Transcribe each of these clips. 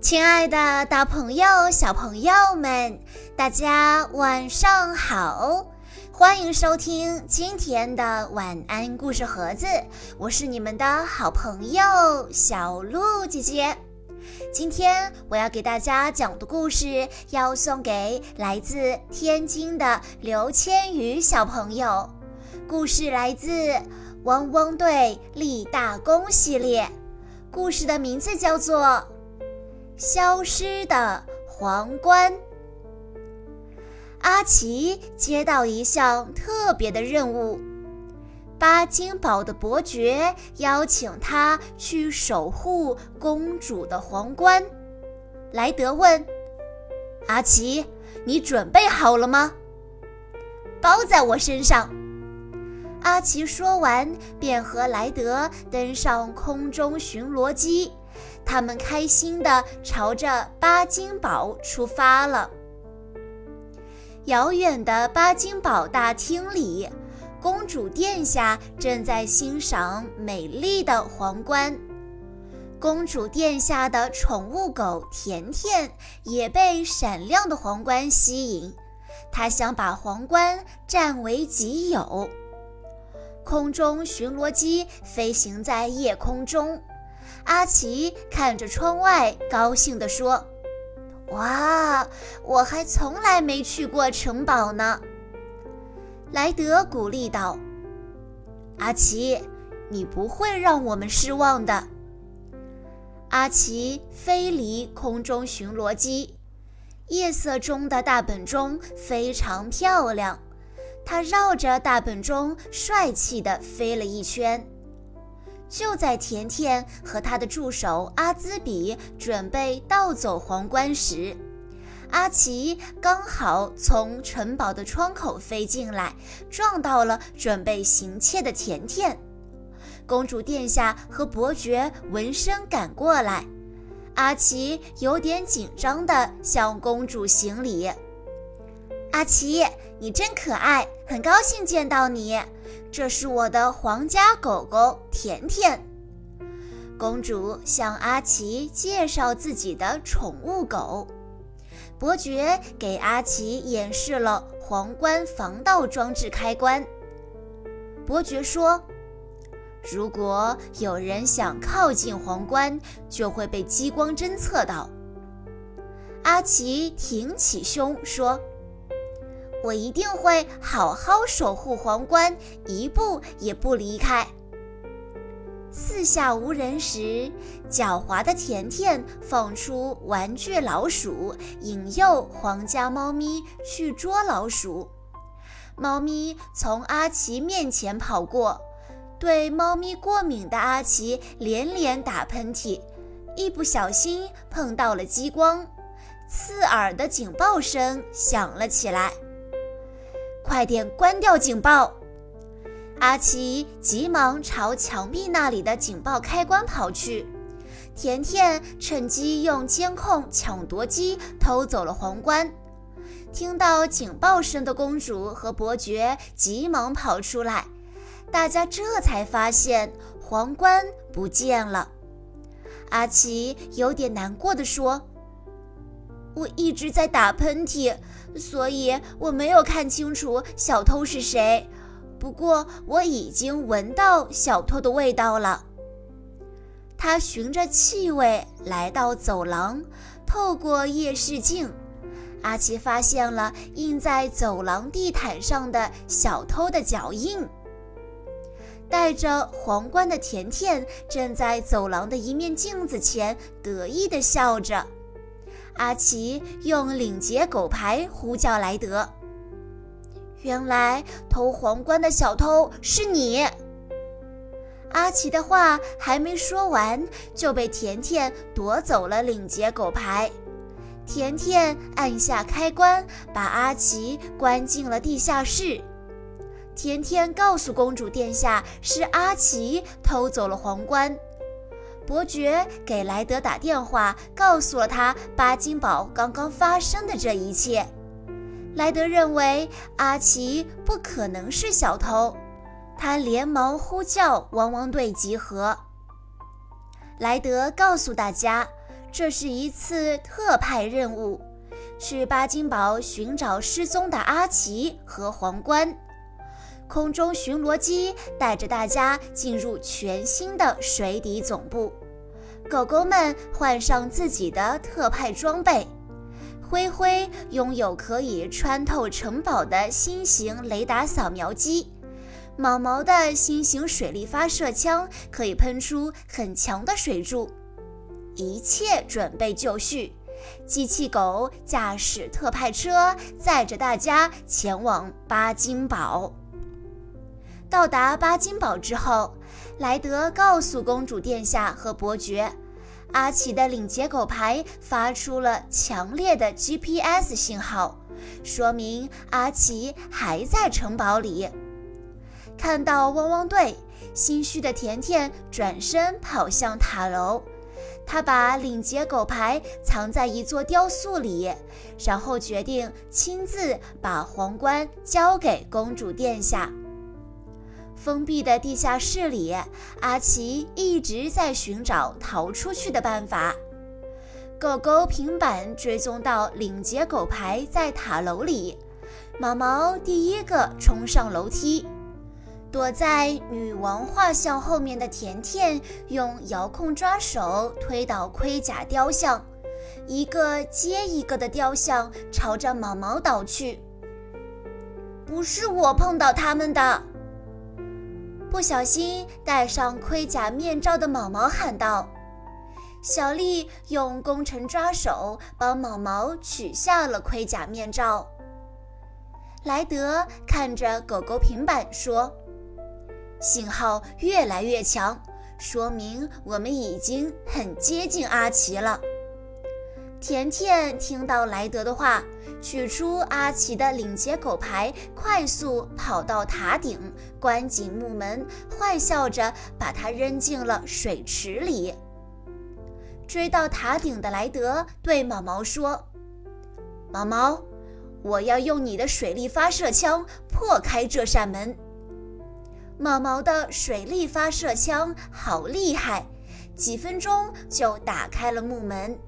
亲爱的大朋友、小朋友们，大家晚上好！欢迎收听今天的晚安故事盒子，我是你们的好朋友小鹿姐姐。今天我要给大家讲的故事，要送给来自天津的刘千羽小朋友。故事来自《汪汪队立大功》系列，故事的名字叫做。消失的皇冠。阿奇接到一项特别的任务，巴金堡的伯爵邀请他去守护公主的皇冠。莱德问：“阿奇，你准备好了吗？”“包在我身上。”阿奇说完，便和莱德登上空中巡逻机。他们开心地朝着巴金堡出发了。遥远的巴金堡大厅里，公主殿下正在欣赏美丽的皇冠。公主殿下的宠物狗甜甜也被闪亮的皇冠吸引，她想把皇冠占为己有。空中巡逻机飞行在夜空中。阿奇看着窗外，高兴地说：“哇，我还从来没去过城堡呢。”莱德鼓励道：“阿奇，你不会让我们失望的。”阿奇飞离空中巡逻机，夜色中的大本钟非常漂亮，它绕着大本钟帅气地飞了一圈。就在甜甜和他的助手阿兹比准备盗走皇冠时，阿奇刚好从城堡的窗口飞进来，撞到了准备行窃的甜甜。公主殿下和伯爵闻声赶过来，阿奇有点紧张地向公主行礼：“阿奇，你真可爱，很高兴见到你。”这是我的皇家狗狗甜甜。公主向阿奇介绍自己的宠物狗。伯爵给阿奇演示了皇冠防盗装置开关。伯爵说：“如果有人想靠近皇冠，就会被激光侦测到。”阿奇挺起胸说。我一定会好好守护皇冠，一步也不离开。四下无人时，狡猾的甜甜放出玩具老鼠，引诱皇家猫咪去捉老鼠。猫咪从阿奇面前跑过，对猫咪过敏的阿奇连连打喷嚏，一不小心碰到了激光，刺耳的警报声响了起来。快点关掉警报！阿奇急忙朝墙壁那里的警报开关跑去。甜甜趁机用监控抢夺机偷走了皇冠。听到警报声的公主和伯爵急忙跑出来，大家这才发现皇冠不见了。阿奇有点难过的说。我一直在打喷嚏，所以我没有看清楚小偷是谁。不过我已经闻到小偷的味道了。他循着气味来到走廊，透过夜视镜，阿奇发现了印在走廊地毯上的小偷的脚印。戴着皇冠的甜甜正在走廊的一面镜子前得意地笑着。阿奇用领结狗牌呼叫莱德。原来偷皇冠的小偷是你。阿奇的话还没说完，就被甜甜夺走了领结狗牌。甜甜按下开关，把阿奇关进了地下室。甜甜告诉公主殿下，是阿奇偷走了皇冠。伯爵给莱德打电话，告诉了他巴金堡刚刚发生的这一切。莱德认为阿奇不可能是小偷，他连忙呼叫汪汪队集合。莱德告诉大家，这是一次特派任务，去巴金堡寻找失踪的阿奇和皇冠。空中巡逻机带着大家进入全新的水底总部，狗狗们换上自己的特派装备。灰灰拥有可以穿透城堡的新型雷达扫描机，毛毛的新型水力发射枪可以喷出很强的水柱。一切准备就绪，机器狗驾驶特派车载着大家前往巴金堡。到达巴金堡之后，莱德告诉公主殿下和伯爵。阿奇的领结狗牌发出了强烈的 GPS 信号，说明阿奇还在城堡里。看到汪汪队，心虚的甜甜转身跑向塔楼，他把领结狗牌藏在一座雕塑里，然后决定亲自把皇冠交给公主殿下。封闭的地下室里，阿奇一直在寻找逃出去的办法。狗狗平板追踪到领结狗牌在塔楼里，毛毛第一个冲上楼梯。躲在女王画像后面的甜甜用遥控抓手推倒盔甲雕像，一个接一个的雕像朝着毛毛倒去。不是我碰到他们的。不小心戴上盔甲面罩的毛毛喊道：“小丽用工程抓手帮毛毛取下了盔甲面罩。”莱德看着狗狗平板说：“信号越来越强，说明我们已经很接近阿奇了。”甜甜听到莱德的话。取出阿奇的领结狗牌，快速跑到塔顶，关紧木门，坏笑着把它扔进了水池里。追到塔顶的莱德对毛毛说：“毛毛，我要用你的水力发射枪破开这扇门。”毛毛的水力发射枪好厉害，几分钟就打开了木门。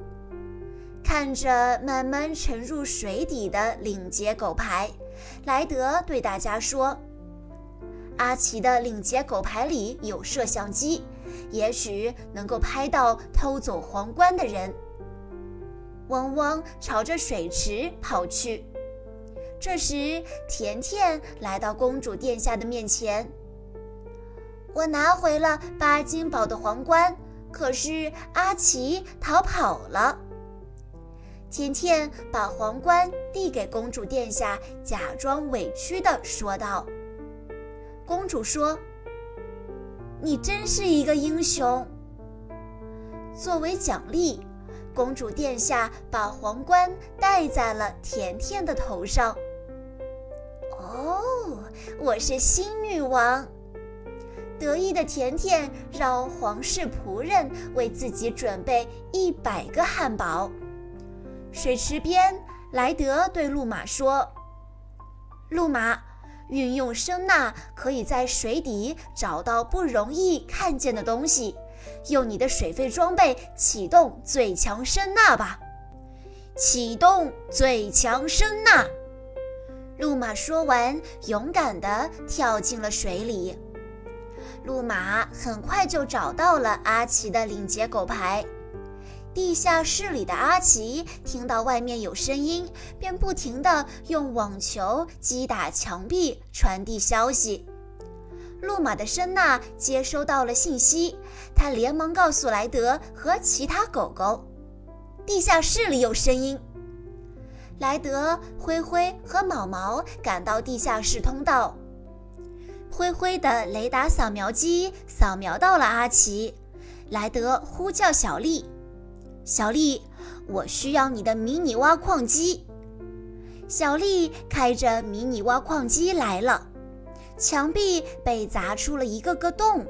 看着慢慢沉入水底的领结狗牌，莱德对大家说：“阿奇的领结狗牌里有摄像机，也许能够拍到偷走皇冠的人。”汪汪朝着水池跑去。这时，甜甜来到公主殿下的面前：“我拿回了巴金宝的皇冠，可是阿奇逃跑了。”甜甜把皇冠递给公主殿下，假装委屈地说道：“公主说，你真是一个英雄。”作为奖励，公主殿下把皇冠戴在了甜甜的头上。哦，我是新女王！得意的甜甜让皇室仆人为自己准备一百个汉堡。水池边，莱德对路马说：“路马，运用声呐可以在水底找到不容易看见的东西。用你的水肺装备启动最强声呐吧！”启动最强声呐！路马说完，勇敢地跳进了水里。路马很快就找到了阿奇的领结狗牌。地下室里的阿奇听到外面有声音，便不停地用网球击打墙壁，传递消息。路马的声呐接收到了信息，他连忙告诉莱德和其他狗狗：“地下室里有声音。”莱德、灰灰和毛毛赶到地下室通道。灰灰的雷达扫描机扫描到了阿奇，莱德呼叫小丽。小丽，我需要你的迷你挖矿机。小丽开着迷你挖矿机来了，墙壁被砸出了一个个洞，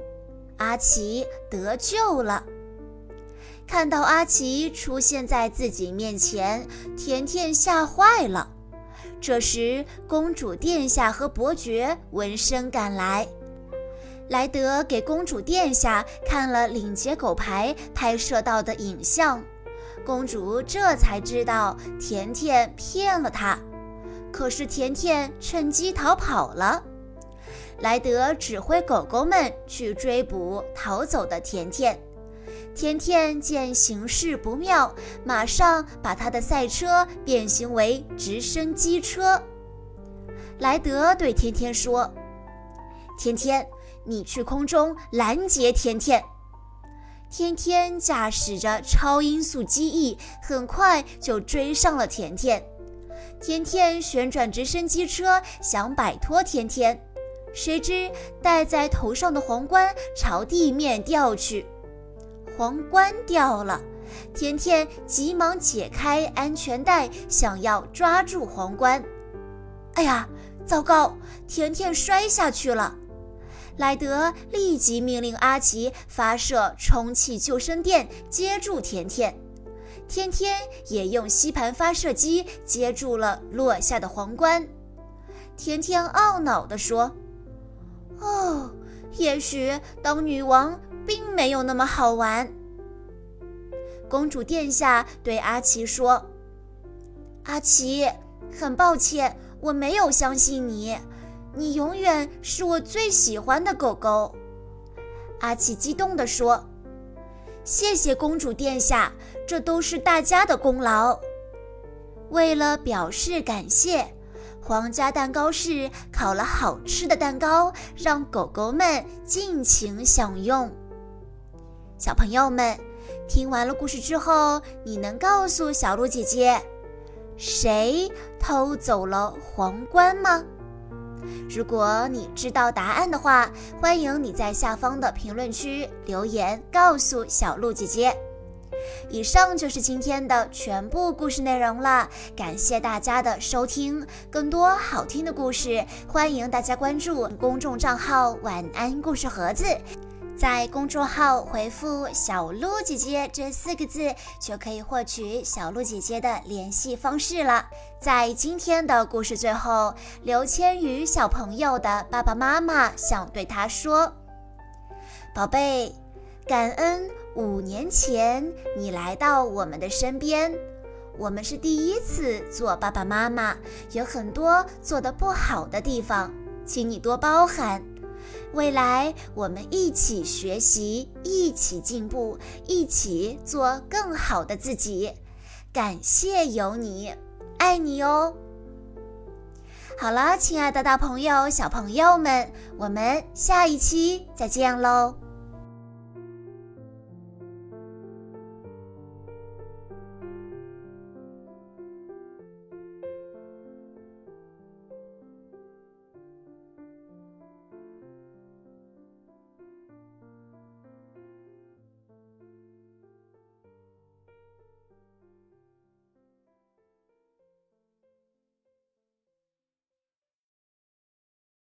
阿奇得救了。看到阿奇出现在自己面前，甜甜吓坏了。这时，公主殿下和伯爵闻声赶来。莱德给公主殿下看了领结狗牌拍摄到的影像，公主这才知道甜甜骗了她，可是甜甜趁机逃跑了。莱德指挥狗狗们去追捕逃走的甜甜。甜甜见形势不妙，马上把他的赛车变形为直升机车。莱德对甜甜说：“甜甜，你去空中拦截甜甜。”天天驾驶着超音速机翼，很快就追上了甜甜。甜甜旋转直升机车，想摆脱甜甜，谁知戴在头上的皇冠朝地面掉去，皇冠掉了。甜甜急忙解开安全带，想要抓住皇冠。哎呀，糟糕！甜甜摔下去了。莱德立即命令阿奇发射充气救生垫接住甜甜，甜甜也用吸盘发射机接住了落下的皇冠。甜甜懊恼地说：“哦，也许当女王并没有那么好玩。”公主殿下对阿奇说：“阿奇，很抱歉，我没有相信你。”你永远是我最喜欢的狗狗，阿奇激动地说：“谢谢公主殿下，这都是大家的功劳。”为了表示感谢，皇家蛋糕室烤了好吃的蛋糕，让狗狗们尽情享用。小朋友们，听完了故事之后，你能告诉小鹿姐姐，谁偷走了皇冠吗？如果你知道答案的话，欢迎你在下方的评论区留言告诉小鹿姐姐。以上就是今天的全部故事内容了，感谢大家的收听。更多好听的故事，欢迎大家关注公众账号“晚安故事盒子”。在公众号回复“小鹿姐姐”这四个字，就可以获取小鹿姐姐的联系方式了。在今天的故事最后，刘千羽小朋友的爸爸妈妈想对他说：“宝贝，感恩五年前你来到我们的身边。我们是第一次做爸爸妈妈，有很多做的不好的地方，请你多包涵。”未来我们一起学习，一起进步，一起做更好的自己。感谢有你，爱你哦！好了，亲爱的大朋友、小朋友们，我们下一期再见喽！